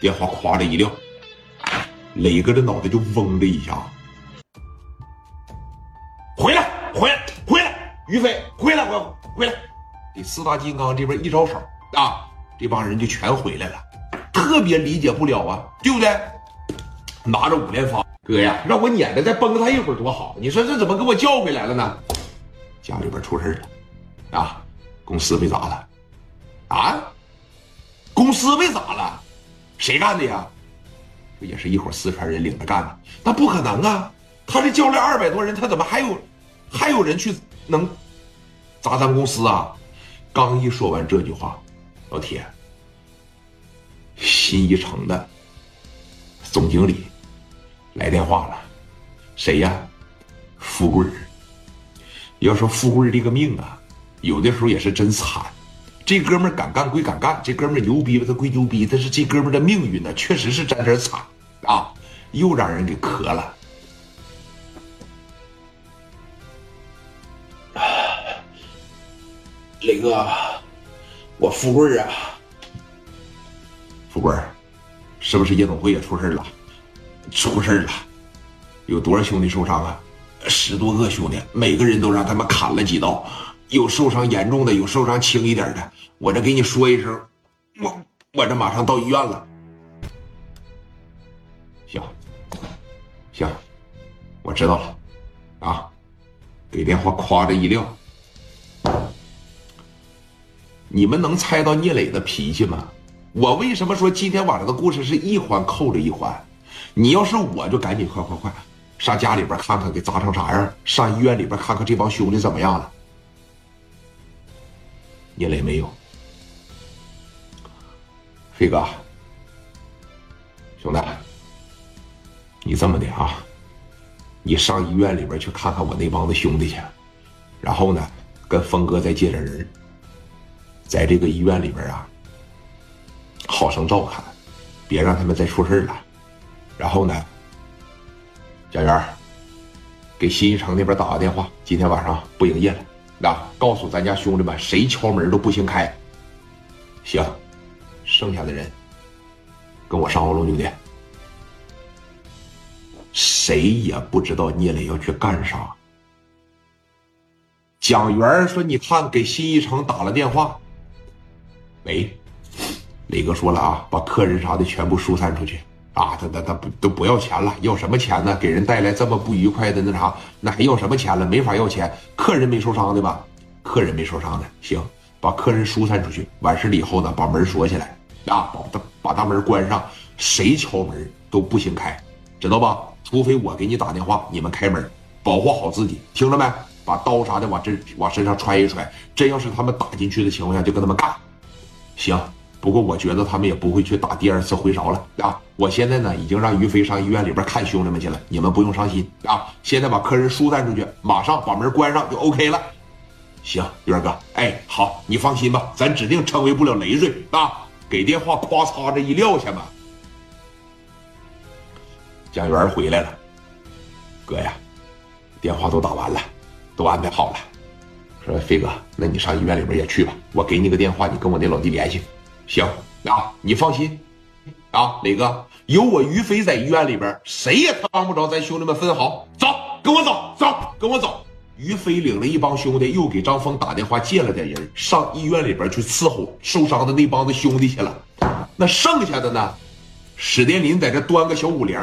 电话咵的一撂，磊哥的脑袋就嗡的一下。回来，回来，回来！于飞，回来，回来回来！这四大金刚这边一招手啊，这帮人就全回来了，特别理解不了啊，对不对？拿着五连发，哥呀，让我撵着再崩他一会儿多好！你说这怎么给我叫回来了呢？家里边出事了，啊，公司被砸了，啊，公司被砸了，谁干的呀？这也是一伙四川人领着干的，那不可能啊！他这叫来二百多人，他怎么还有还有人去能砸咱公司啊？刚一说完这句话，老铁，新一城的总经理来电话了，谁呀？富贵儿。要说富贵这个命啊，有的时候也是真惨。这哥们敢干归敢干，这哥们牛逼吧？他归牛逼，但是这哥们的命运呢，确实是沾点惨啊，又让人给磕了。磊哥，我富贵啊，富贵，是不是夜总会也出事了？出事了，有多少兄弟受伤啊？十多个兄弟，每个人都让他们砍了几刀，有受伤严重的，有受伤轻一点的。我这给你说一声，我我这马上到医院了。行，行，我知道了，啊，给电话夸着一撂。你们能猜到聂磊的脾气吗？我为什么说今天晚上的故事是一环扣着一环？你要是我就赶紧快快快。上家里边看看，给砸成啥样？上医院里边看看，这帮兄弟怎么样了？聂磊没有。飞哥，兄弟，你这么的啊，你上医院里边去看看我那帮子兄弟去，然后呢，跟峰哥再借点人，在这个医院里边啊，好生照看，别让他们再出事了。然后呢？蒋元，给新一城那边打个电话，今天晚上不营业了。那告诉咱家兄弟们，谁敲门都不行开。行，剩下的人跟我上欧龙酒店。谁也不知道聂磊要去干啥。蒋元说：“你看，给新一城打了电话。喂，磊哥说了啊，把客人啥的全部疏散出去。”啊，他他他不都不要钱了？要什么钱呢？给人带来这么不愉快的那啥，那还要什么钱了？没法要钱。客人没受伤的吧？客人没受伤的，行，把客人疏散出去。完事了以后呢，把门锁起来，啊，把大把大门关上，谁敲门都不行开，知道吧？除非我给你打电话，你们开门，保护好自己，听着没？把刀啥的往这往身上揣一揣，真要是他们打进去的情况下，就跟他们干，行。不过我觉得他们也不会去打第二次回勺了啊！我现在呢已经让于飞上医院里边看兄弟们去了，你们不用伤心啊！现在把客人疏散出去，马上把门关上就 OK 了。行，元哥，哎，好，你放心吧，咱指定成为不了累赘啊！给电话，咵嚓这一撂下吧。蒋元回来了，哥呀，电话都打完了，都安排好了。说飞哥，那你上医院里边也去吧，我给你个电话，你跟我那老弟联系。行啊，你放心，啊，磊哥，有我于飞在医院里边，谁也帮不着咱兄弟们分毫。走，跟我走，走，跟我走。于飞领了一帮兄弟，又给张峰打电话借了点人，上医院里边去伺候受伤的那帮子兄弟去了。那剩下的呢？史殿林在这端个小五连